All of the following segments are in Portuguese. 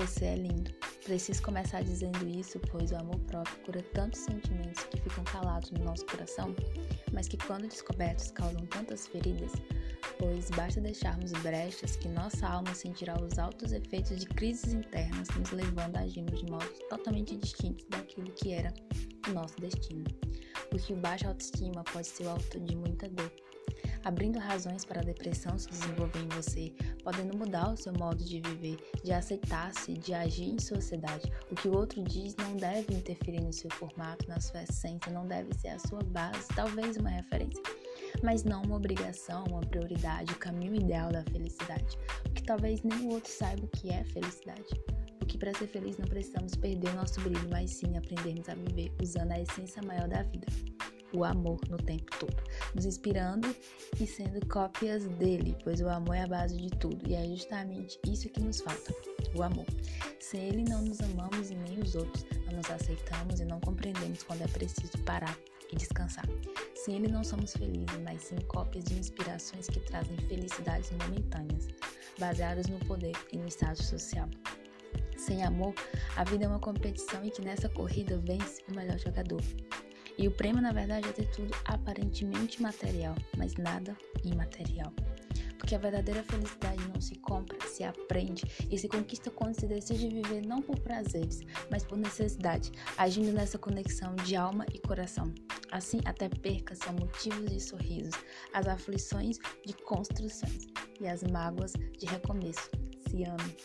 Você é lindo. Preciso começar dizendo isso, pois o amor próprio cura tantos sentimentos que ficam calados no nosso coração, mas que, quando descobertos, causam tantas feridas. Pois basta deixarmos brechas que nossa alma sentirá os altos efeitos de crises internas, nos levando a agirmos de modos totalmente distintos daquilo que era o nosso destino. Porque o baixa autoestima pode ser o autor de muita dor abrindo razões para a depressão se desenvolver em você, podendo mudar o seu modo de viver, de aceitar-se, de agir em sociedade. O que o outro diz não deve interferir no seu formato, na sua essência, não deve ser a sua base, talvez uma referência, mas não uma obrigação, uma prioridade, o caminho ideal da felicidade. Porque talvez nem o outro saiba o que é felicidade. Porque para ser feliz não precisamos perder o nosso brilho, mas sim aprendermos a viver usando a essência maior da vida o amor no tempo todo, nos inspirando e sendo cópias dele, pois o amor é a base de tudo e é justamente isso que nos falta, o amor. Sem ele não nos amamos e nem os outros, não nos aceitamos e não compreendemos quando é preciso parar e descansar. Sem ele não somos felizes, mas sim cópias de inspirações que trazem felicidades momentâneas, baseadas no poder e no status social. Sem amor, a vida é uma competição e que nessa corrida vence o melhor jogador. E o prêmio, na verdade, é ter tudo aparentemente material, mas nada imaterial. Porque a verdadeira felicidade não se compra, se aprende e se conquista quando se decide viver não por prazeres, mas por necessidade, agindo nessa conexão de alma e coração. Assim, até percas são motivos de sorrisos, as aflições de construções e as mágoas de recomeço. Se ame.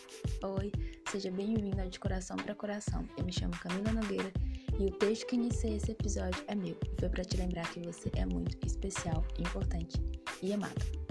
Oi, seja bem-vindo ao De Coração para Coração. Eu me chamo Camila Nogueira e o texto que iniciei esse episódio é meu foi para te lembrar que você é muito especial, importante e amado.